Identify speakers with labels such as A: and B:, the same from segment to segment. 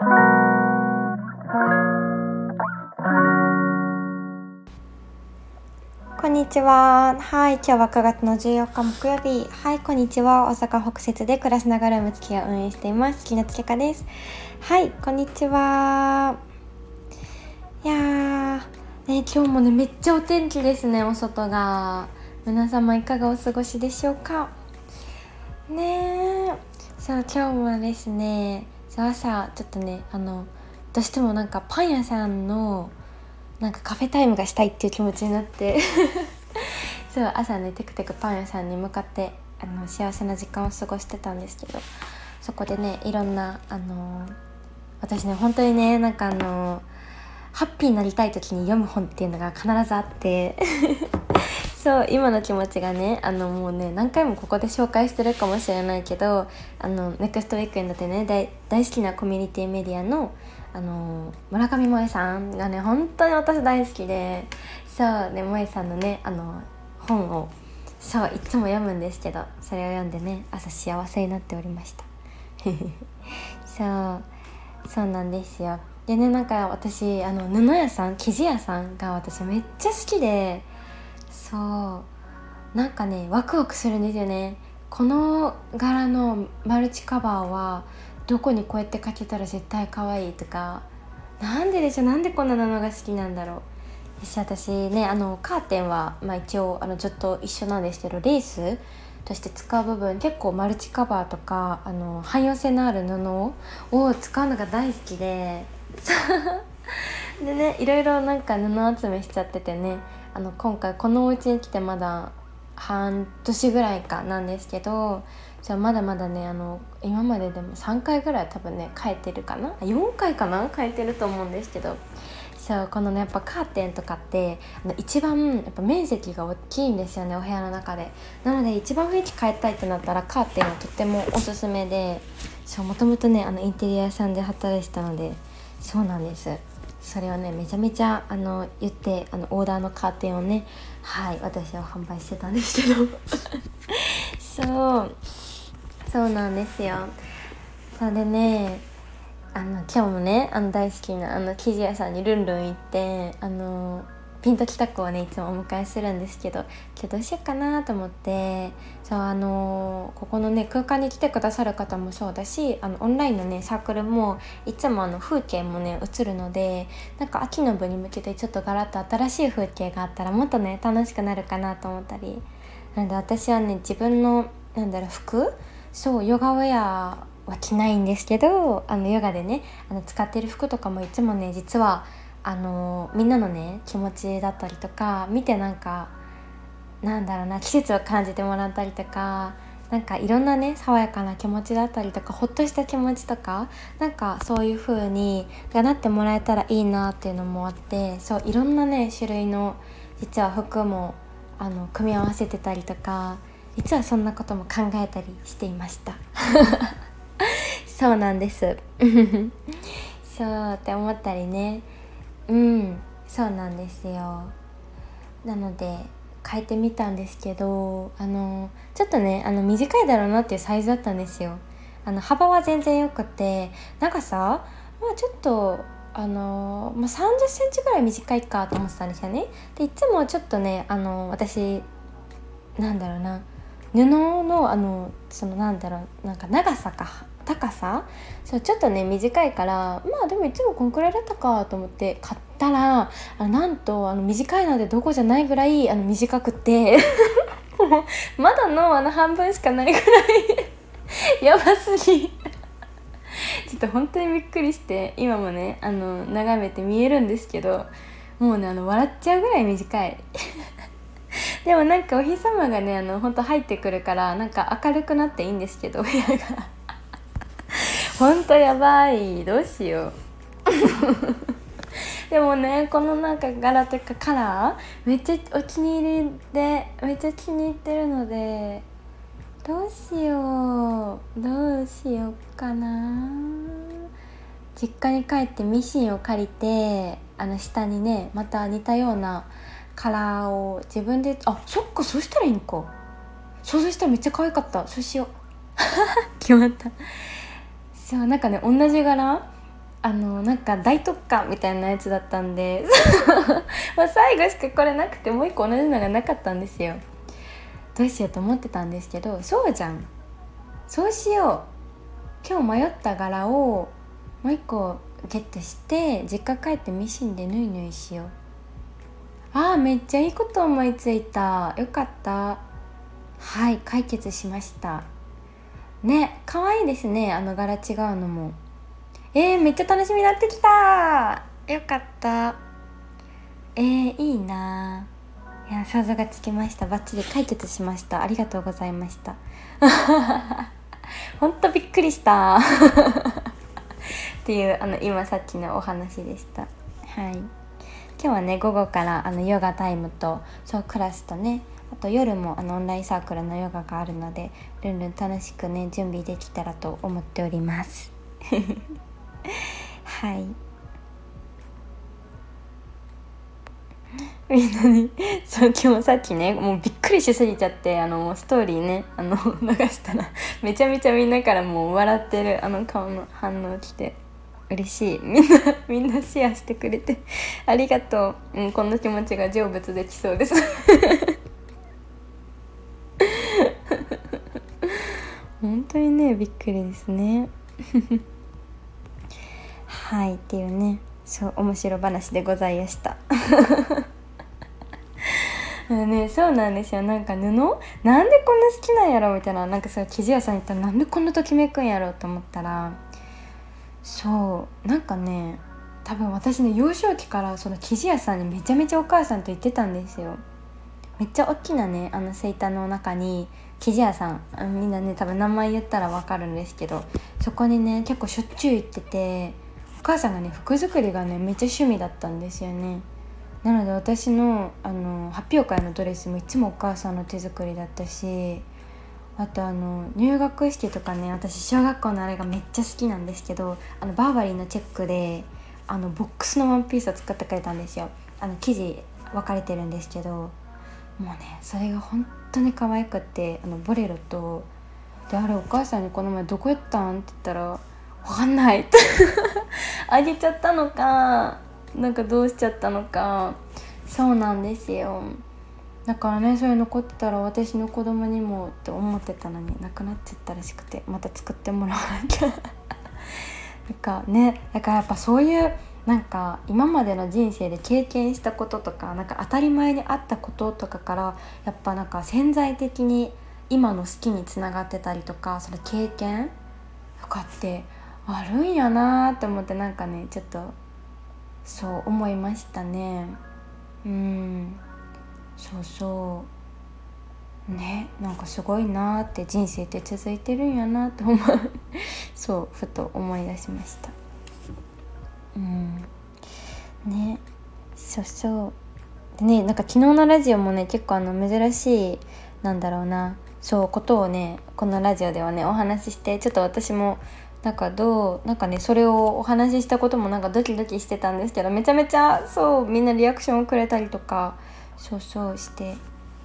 A: こんにちは。はい、今日は9月の14日木曜日。はい、こんにちは。大阪北節で暮らしながらムツキを運営しています。木夏香です。はい、こんにちは。いやー、ね、今日もね、めっちゃお天気ですね、お外が。皆様いかがお過ごしでしょうか？ねえ。そう、今日もですね、そう朝、ちょっとね、あの、どうしてもなんかパン屋さんのなんかカフェタイムがしたいっていう気持ちになって。そう朝ねテクテクパン屋さんに向かってあの幸せな時間を過ごしてたんですけど。そこでねいろんなあの私ね本当にねなんかあのハッピーになりたい時に読む本っていうのが必ずあって。そう今の気持ちがねあのもうね何回もここで紹介してるかもしれないけどあのネクストウィークエンドでね大大好きなコミュニティメディアのあの村上萌さんがね本当に私大好きでそうね萌さんのねあの本をそういつも読むんですけどそれを読んでね朝幸せになっておりました。そうそうなんですよ。でねなんか私あの布屋さん生地屋さんが私めっちゃ好きでそう。なんかねワクワクするんですよね。この柄のマルチカバーはどこにこうやってかけたら絶対可愛いとか。なんででしょなんでこんな布が好きなんだろう。し私ねあのカーテンは、まあ、一応あのずっと一緒なんですけどレースとして使う部分結構マルチカバーとかあの汎用性のある布を使うのが大好きで。でねいろいろなんか布集めしちゃっててね。あの今回このお家に来てまだ半年ぐらいかなんですけどじゃあまだまだねあの今まででも3回ぐらい多分ね変えてるかな？4回かな？変えてると思うんですけど。そうこのねやっぱカーテンとかってあの一番やっぱ面積が大きいんですよねお部屋の中で。なので一番雰囲気変えたいってなったらカーテンはとってもおすすめで。そうもともとねあのインテリア屋さんで働いてたのでそうなんです。それをねめちゃめちゃあの言ってあのオーダーのカーテンをねはい私は販売してたんですけど。そう。そうなんですよ。それでねあの今日もねあの大好きなあの生地屋さんにルンルン行ってあのピンときた子をねいつもお迎えするんですけど今日どうしようかなと思ってそうあのここのね空間に来てくださる方もそうだしあのオンラインのねサークルもいつもあの風景もね映るのでなんか秋の部に向けてちょっとガラッと新しい風景があったらもっとね楽しくなるかなと思ったりなので私はね自分のなんだろう服そうヨガウェアは着ないんですけどあのヨガでねあの使ってる服とかもいつもね実はあのみんなのね気持ちだったりとか見てなんかなんだろうな季節を感じてもらったりとかなんかいろんなね爽やかな気持ちだったりとかほっとした気持ちとかなんかそういう風にがなってもらえたらいいなっていうのもあってそういろんなね種類の実は服もあの組み合わせてたりとか実はそんなことも考えたりしていました。そうなんです。そうって思ったりね。うん。そうなんですよ。なので変えてみたんですけどあのちょっとねあの短いだろうなっていうサイズだったんですよ。あの幅は全然よくて長さまあちょっとあの、まあ、3 0センチぐらい短いかと思ってたんですよね。でいつもちょっとねあの私なんだろうな布のあのそのなんだろうなんか長さか高さ？そうちょっとね短いからまあでもいつもこんくらいだったかと思って買ったらあなんとあの短いのでどこじゃないぐらいあの短くて。まだのあの半分しかないぐらい。やばすぎ。ちょっと本当にびっくりして今もねあの眺めて見えるんですけどもうねあの笑っちゃうぐらい短い。でもなんかお日様がねあの本当入ってくるからなんか明るくなっていいんですけど部屋が。本当やばい。どうしよう。でもねこのなんか柄というかカラーめっちゃお気に入りでめっちゃ気に入ってるのでどうしよう。どうしようかな。実家に帰ってミシンを借りてあの下にねまた似たようなカラーを自分であそっかそうしたらいいんか。想像したらめっちゃ可愛かった。そうしよう。決まった。そうなんかね同じ柄あのなんか大特価みたいなやつだったんで もう最後しかこれなくてもう一個同じのがなかったんですよ。どうしようと思ってたんですけどそうじゃん。そうしよう。今日迷った柄をもう一個ゲットして実家帰ってミシンで縫い縫いしよう。あーめっちゃいいこと思いついた。よかった。はい解決しました。ね可愛いですねあの柄違うのも。えー、めっちゃ楽しみになってきた。よかった。えー、いいな。いや想像がつきました。バッチリ解決しました。ありがとうございました。ほんとびっくりした。っていうあの今さっきのお話でした。はい。今日はね午後からあのヨガタイムとそうクラスとねあと夜もあのオンラインサークルのヨガがあるのでルンルン楽しくね準備できたらと思っております。はい。みんなにそう今日さっきねもうびっくりしすぎちゃってあのストーリーねあの 流したらめちゃめちゃみんなからもう笑ってるあの顔の反応来て嬉しい。みんなみんなシェアしてくれてありがとう、うん、こんな気持ちが成仏できそうです。本当にねびっくりですね。はいっていうねそう面白話でございました。ねそうなんですよ。なんか布？なんでこんな好きなんやろ？みたいな。なんかそれ生地屋さん行ったらなんでこんなときめくんやろ？と思ったらそうなんかね多分私ね幼少期からその生地屋さんにめちゃめちゃお母さんと行ってたんですよ。めっちゃ大きなねあのセイタの中に生地屋さんみんなね多分名前言ったら分かるんですけどそこにね結構しょっちゅう行っててお母さんがね服作りがねめっちゃ趣味だったんですよね。なので私のあの発表会のドレスもいつもお母さんの手作りだったしあとあの入学式とかね私小学校のあれがめっちゃ好きなんですけどあのバーバリーのチェックであのボックスのワンピースを作ってくれたんですよ。あの生地分かれてるんですけどもうねそれが本当に可愛くてあのボレロとであれお母さんにこの前どこ行ったんって言ったら分かんない。っ てあげちゃったのかなんかどうしちゃったのか。そうなんですよ。だからねそれ残ってたら私の子供にもって思ってたのになくなっちゃったらしくてまた作ってもらわなきゃ。なんかねだからやっぱそういうなんか今までの人生で経験したこととかなんか当たり前にあったこととかからやっぱなんか潜在的に今の好きにつながってたりとかその経験とかってあるんやなって思ってなんかねちょっとそう思いましたね。うん。そうそう。ねなんかすごいなって人生って続いてるんやなって思う。そうふと思い出しました。うん。ね。そうそう。でねなんか昨日のラジオもね結構あの珍しいなんだろうなそうことをねこのラジオではねお話ししてちょっと私もなんかどうなんかねそれをお話ししたこともなんかドキドキしてたんですけどめちゃめちゃそうみんなリアクションをくれたりとかそうそうして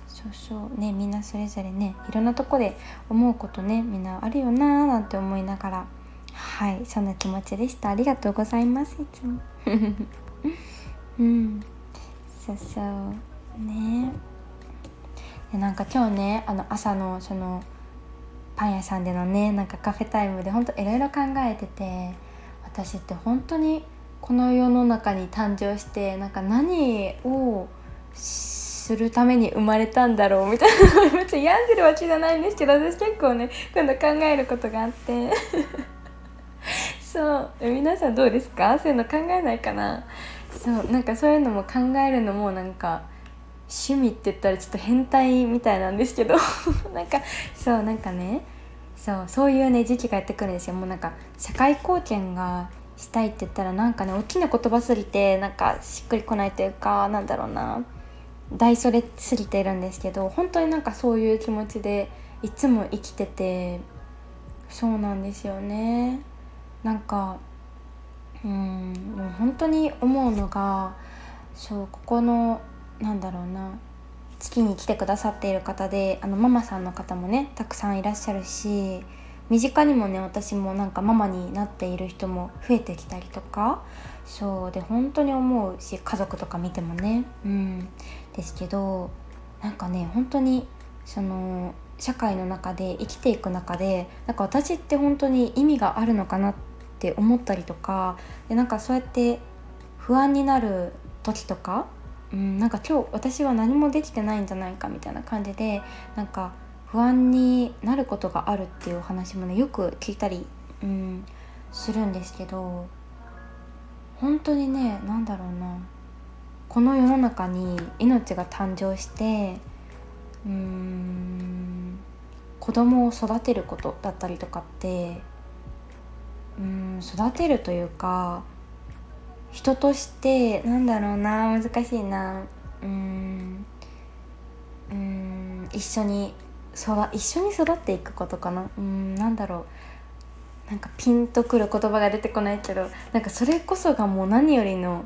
A: そうそう。ねみんなそれぞれねいろんなとこで思うことねみんなあるよなーなんて思いながら。はいそんな気持ちでした。ありがとうございますいつも。うん。そうそう。ね。なんか今日ねあの朝のそのパン屋さんでのねなんかカフェタイムでほんといろいろ考えてて私って本当にこの世の中に誕生してなんか何をするために生まれたんだろうみたいな。別に病んでるわけじゃないんですけど私結構ね今度考えることがあって。そう。皆さんどうですか？そういうの考えないかな？そうなんかそういうのも考えるのもなんか趣味って言ったらちょっと変態みたいなんですけど。なんかそうなんかね。そうそういうね時期がやってくるんですよ。もうなんか社会貢献がしたいって言ったらなんかね大きな言葉すぎてなんかしっくりこないというかなんだろうな。大それすぎてるんですけど本当になんかそういう気持ちでいつも生きててそうなんですよね。なんかうんもう本当に思うのがそうここのなんだろうな月に来てくださっている方であのママさんの方もねたくさんいらっしゃるし身近にもね私もなんかママになっている人も増えてきたりとかそうで本当に思うし家族とか見てもねうんですけどなんかね本当にその社会の中で生きていく中でなんか私って本当に意味があるのかなってって思ったりとかでなんかそうやって不安になる時とか、うん、なんか今日私は何もできてないんじゃないかみたいな感じでなんか不安になることがあるっていうお話もねよく聞いたり、うん、するんですけど本当にね何だろうなこの世の中に命が誕生してうーん子供を育てることだったりとかってうん育てるというか人としてなんだろうな難しいな。うんうん一緒に育一緒に育っていくことかな。うんなんだろう。なんかピンとくる言葉が出てこないけどなんかそれこそがもう何よりの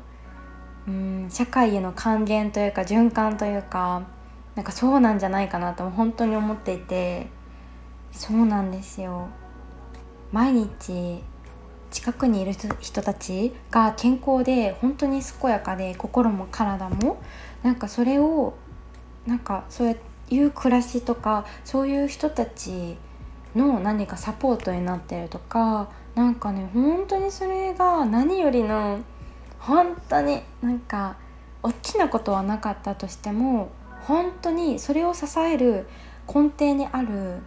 A: うん社会への還元というか循環というかなんかそうなんじゃないかなと本当に思っていて。そうなんですよ。毎日近くにいる人たちが健康で本当に健やかで心も体もなんかそれをなんかそういう暮らしとかそういう人たちの何かサポートになってるとかなんかね本当にそれが何よりの本当になんか大きなことはなかったとしても本当にそれを支える根底にある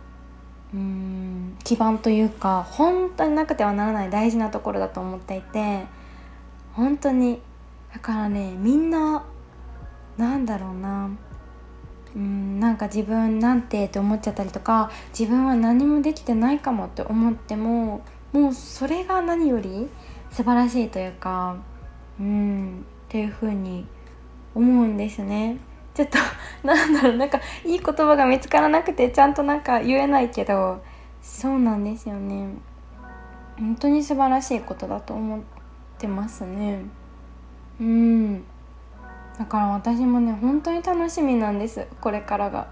A: うん基盤というか本当になくてはならない大事なところだと思っていて本当にだからねみんななんだろうなうんなんか自分なんてって思っちゃったりとか自分は何もできてないかもって思ってももうそれが何より素晴らしいというかうんっていう風に思うんですね。ちょっと なんだろうなんかいい言葉が見つからなくてちゃんとなんか言えないけどそうなんですよね。本当に素晴らしいことだと思ってますね。うん。だから私もね本当に楽しみなんです。これからが。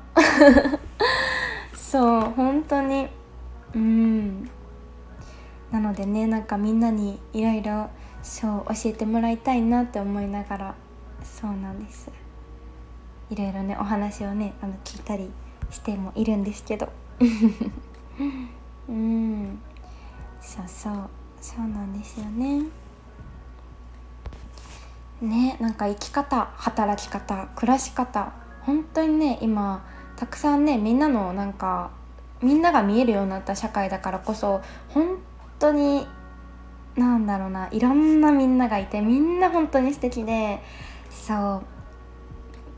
A: そう本当に。うん。なのでねなんかみんなにいろいろそう教えてもらいたいなって思いながらそうなんです。いろいろねお話をねあの聞いたりしてもいるんですけど。うん。そうそう。そうなんですよね。ねなんか生き方働き方暮らし方本当にね今たくさんねみんなのなんかみんなが見えるようになった社会だからこそ本当になんだろうないろんなみんながいてみんな本当に素敵でそう。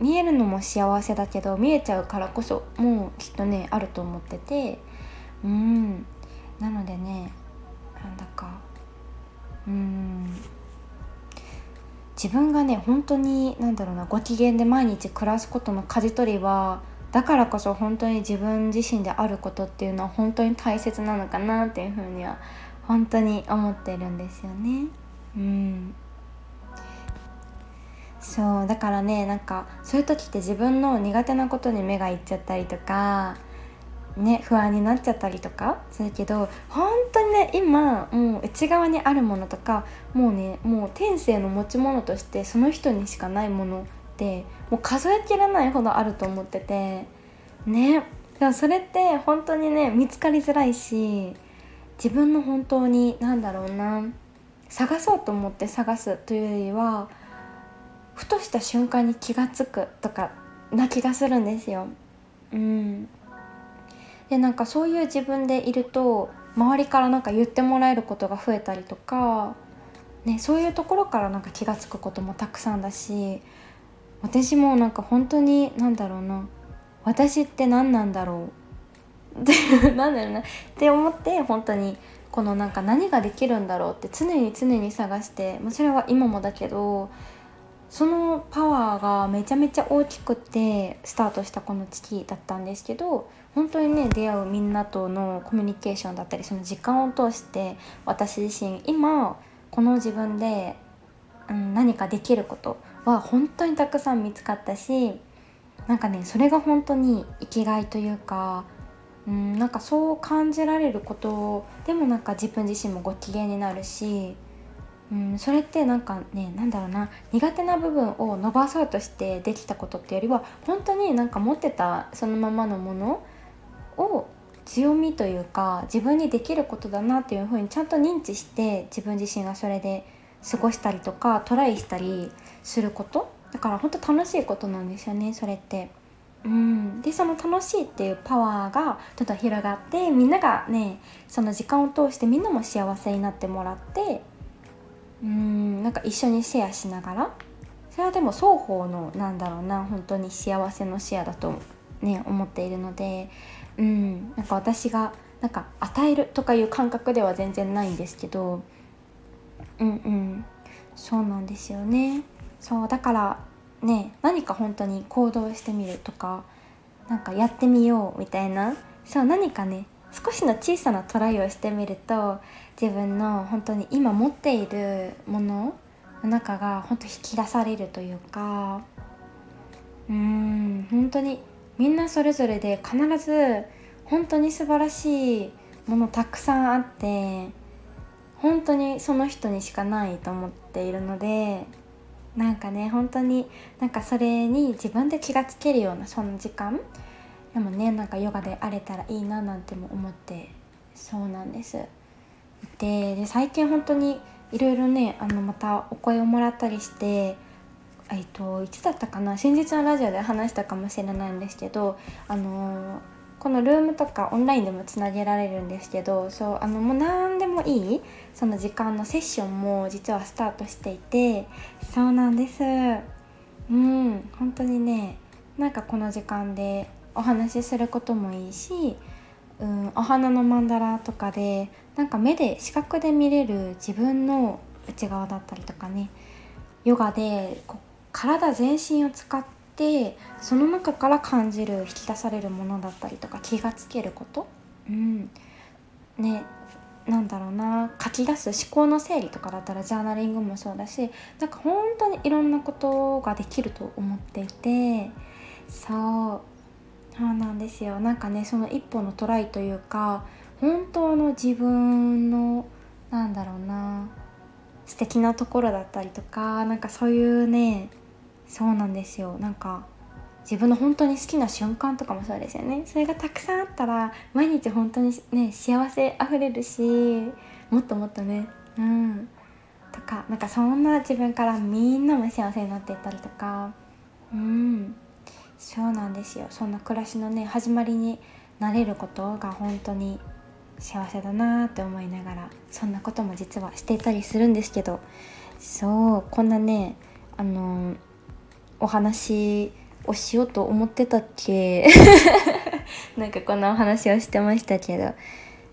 A: 見えるのも幸せだけど見えちゃうからこそもうきっとねあると思ってて。うん。なのでねなんだか。うん。自分がね本当に何だろうなご機嫌で毎日暮らすことの舵取りはだからこそ本当に自分自身であることっていうのは本当に大切なのかなっていうふうには本当に思ってるんですよね。うん。そうだからねなんかそういう時って自分の苦手なことに目がいっちゃったりとかね不安になっちゃったりとかするけど本当にね今もう内側にあるものとかもうねもう天性の持ち物としてその人にしかないものってもう数えきれないほどあると思っててねでもそれって本当にね見つかりづらいし自分の本当に何だろうな探そうと思って探すというよりはふとした瞬間に気が付くとかな気がするんですよ。うん、でなんかそういう自分でいると周りからなんか言ってもらえることが増えたりとか、ね、そういうところからなんか気が付くこともたくさんだし私もなんか本当に何だろうな私って何なんだろう？ってだろうな？って思って本当にこのなんか何ができるんだろうって常に常に探して、まあ、それは今もだけどそのパワーがめちゃめちゃ大きくてスタートしたこの月だったんですけど本当にね出会うみんなとのコミュニケーションだったりその時間を通して私自身今この自分で、うん、何かできることは本当にたくさん見つかったしなんかねそれが本当に生きがいというかうん、なんかそう感じられることでもなんか自分自身もご機嫌になるし、うん、それってなんかねなんだろうな苦手な部分を伸ばそうとしてできたことってよりは本当になんか持ってたそのままのものを強みというか自分にできることだなっていうふうにちゃんと認知して自分自身がそれで過ごしたりとかトライしたりすることだから本当楽しいことなんですよねそれって。うん、でその楽しいっていうパワーがちょっと広がってみんながねその時間を通してみんなも幸せになってもらってうんなんか一緒にシェアしながら。それはでも双方のなんだろうな本当に幸せのシェアだとね思っているので。うんなんか私がなんか与えるとかいう感覚では全然ないんですけど。うんうんそうなんですよね。そうだからね何か本当に行動してみるとかなんかやってみようみたいな。そう何かね少しの小さなトライをしてみると自分の本当に今持っているものの中が本当引き出されるというかうーん本当にみんなそれぞれで必ず本当に素晴らしいものたくさんあって本当にその人にしかないと思っているのでなんかね本当になんかそれに自分で気がつけるようなその時間でもねなんかヨガであれたらいいななんても思ってそうなんです。でで最近本当にいろいろねあのまたお声をもらったりしてえっといつだったかな先日のラジオで話したかもしれないんですけどあのこのルームとかオンラインでもつなげられるんですけどそうあのもう何でもいいその時間のセッションも実はスタートしていてそうなんです。うん本当にねなんかこの時間でお話しすることもいいし、うん、お花の曼荼羅とかでなんか目で視覚で見れる自分の内側だったりとかねヨガでこ体全身を使っててその中から感じる引き出されるものだったりとか気がつけること、うん、ねなんだろうな。書き出す思考の整理とかだったらジャーナリングもそうだしなんか本当にいろんなことができると思っていてそう。そうなんですよ。なんかねその一歩のトライというか本当の自分のなんだろうな素敵なところだったりとかなんかそういうねそうなんですよ。なんか自分の本当に好きな瞬間とかもそうですよね。それがたくさんあったら毎日本当にね幸せあふれるしもっともっとねうん。とかなんかそんな自分からみんなも幸せになっていったりとかうん。そうなんですよ。そんな暮らしのね始まりになれることが本当に幸せだなって思いながらそんなことも実はしていたりするんですけどそうこんなねあのーお話をしようと思ってたっけ？なんかこんなお話をしてましたけど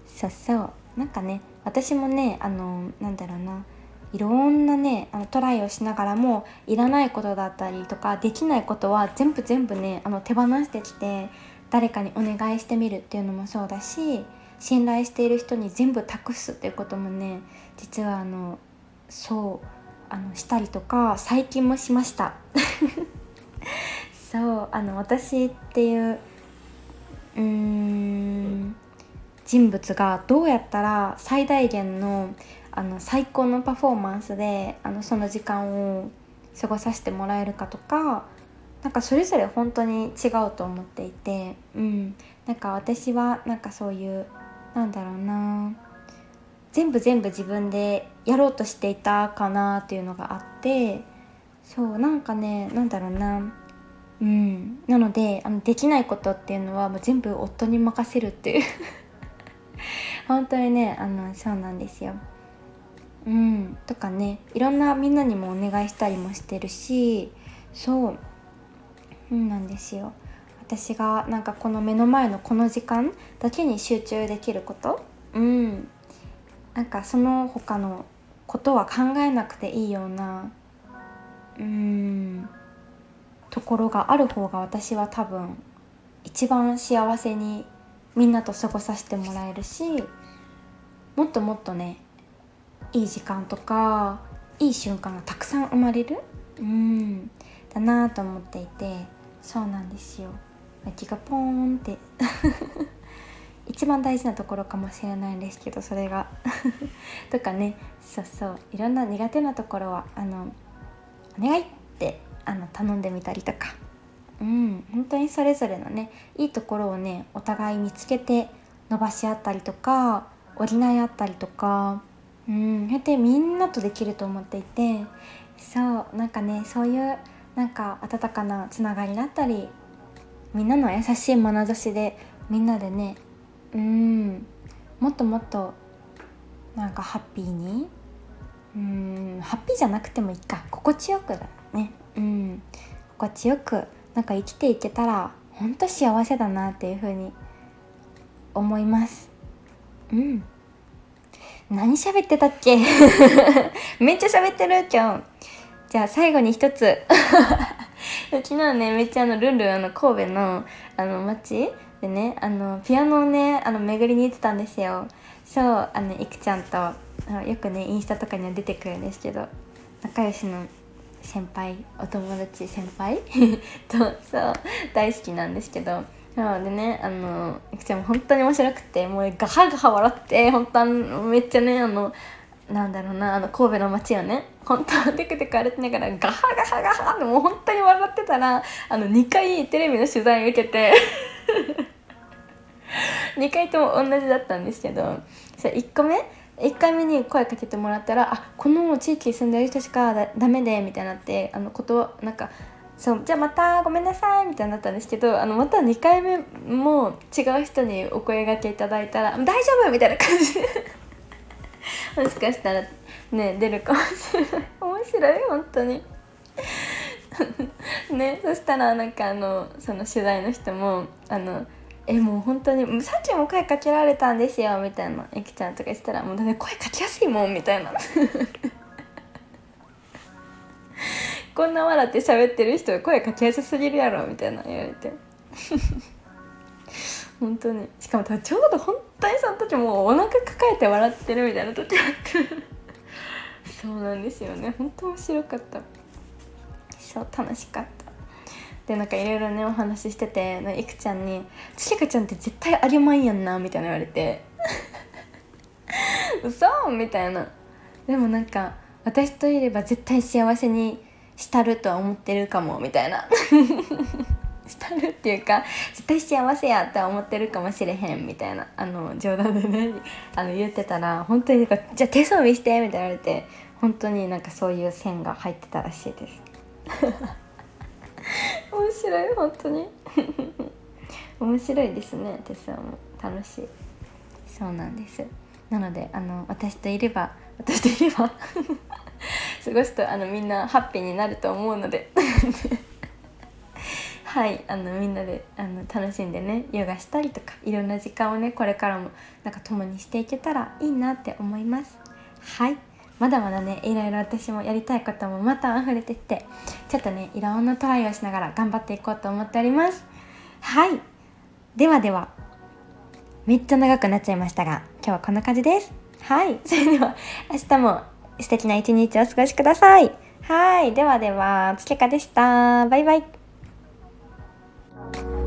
A: そうそう。なんかね私もねあのなんだろうな。いろんなねあのトライをしながらもいらないことだったりとかできないことは全部全部ねあの手放してきて誰かにお願いしてみるっていうのもそうだし信頼している人に全部託すっていうこともね実はあのそうあのしたりとか最近もしました。そうあの私っていううーん人物がどうやったら最大限のあの最高のパフォーマンスであのその時間を過ごさせてもらえるかとかなんかそれぞれ本当に違うと思っていて、うん、なんか私はなんかそういうなんだろうな全部全部自分でやろうとしていたかなっていうのがあってそうなんかねなんだろうなうん。なのであのできないことっていうのはもう全部夫に任せるっていう。本当にねあのそうなんですよ。うん、とかねいろんなみんなにもお願いしたりもしてるしそう、なんですよ。私がなんかこの目の前のこの時間だけに集中できること。うん。なんかその他のことは考えなくていいようなうんところがある方が私は多分一番幸せにみんなと過ごさせてもらえるしもっともっとねいい時間とかいい瞬間がたくさん生まれる？うん。だなと思っていてそうなんですよ。気がポーンって。一番大事なところかもしれないんですけどそれが。とかね。そうそう。いろんな苦手なところはあのお願いってあの頼んでみたりとか。うん。本当にそれぞれのねいいところをねお互い見つけて伸ばし合ったりとか補い合ったりとかうんやってみんなとできると思っていてそうなんかねそういうなんか温かなつながりだったりみんなの優しい眼差しでみんなでねうんもっともっとなんかハッピーにうんハッピーじゃなくてもいいか。心地よくだね。うん。心地よくなんか生きていけたらほんと幸せだなっていう風に思います。うん。何喋ってたっけ？めっちゃ喋ってる今日。じゃあ最後に一つ。昨日ねめっちゃあのルンルンあの神戸のあの街でねあのピアノをねあの巡りに行ってたんですよ。そうあのいくちゃんとあのよくねインスタとかには出てくるんですけど仲良しの先輩お友達先輩？とそう大好きなんですけど。そうでねあのいくちゃんも本当に面白くてもうガハガハ笑って本当めっちゃねあのなんだろうなあの神戸の街をね本当テクテク歩きながらガハガハガハってもう本当に笑ってたらあの2回テレビの取材を受けて 2回とも同じだったんですけどそ1個目1回目に声かけてもらったら「あこの地域に住んでる人しかだダメで」みたいになってあのことなんかそうじゃあまたごめんなさいみたいになったんですけどあのまた2回目も違う人にお声がけいただいたら「大丈夫!」みたいな感じで。もしかしたらね出るかもしれない。面白い本当に。ねそしたらなんかあのその取材の人もあのえもう本当にさっきも声かけられたんですよみたいなゆきちゃんとか言ったらもうだね声かけやすいもんみたいな。こんな笑って喋ってる人声かけやすすぎるやろみたいな言われて。本当に。しかもちょうど本当にその時もうお腹抱えて笑ってるみたいな時あってそうなんですよね。本当面白かった。そう楽しかった。でなんかいろいろねお話ししてていくちゃんに「つきかちゃんって絶対ありまんやんな」みたいな言われて「嘘!」みたいな。でもなんか私といれば絶対幸せにしたるとは思ってるかもみたいな。したるっていうか絶対幸せやとは思ってるかもしれへんみたいな。あの冗談でねあの言ってたら本当になんか「じゃあ手相見して」みたいな言われて本当になんかそういう線が入ってたらしいです。面白い本当に。面白いですね手相も。楽しい。そうなんです。なのであの私といれば私といれば。過ごすとあのみんなハッピーになると思うので。はいあのみんなであの楽しんでねヨガしたりとかいろんな時間をねこれからもなんか共にしていけたらいいなって思います。はい。まだまだねいろいろ私もやりたいこともまた溢れてってちょっとねいろんなトライをしながら頑張っていこうと思っております。はい。ではではめっちゃ長くなっちゃいましたが今日はこんな感じです。はい。それでは明日も素敵な一日をお過ごしください。はい。ではでは、つけかでした。バイバイ。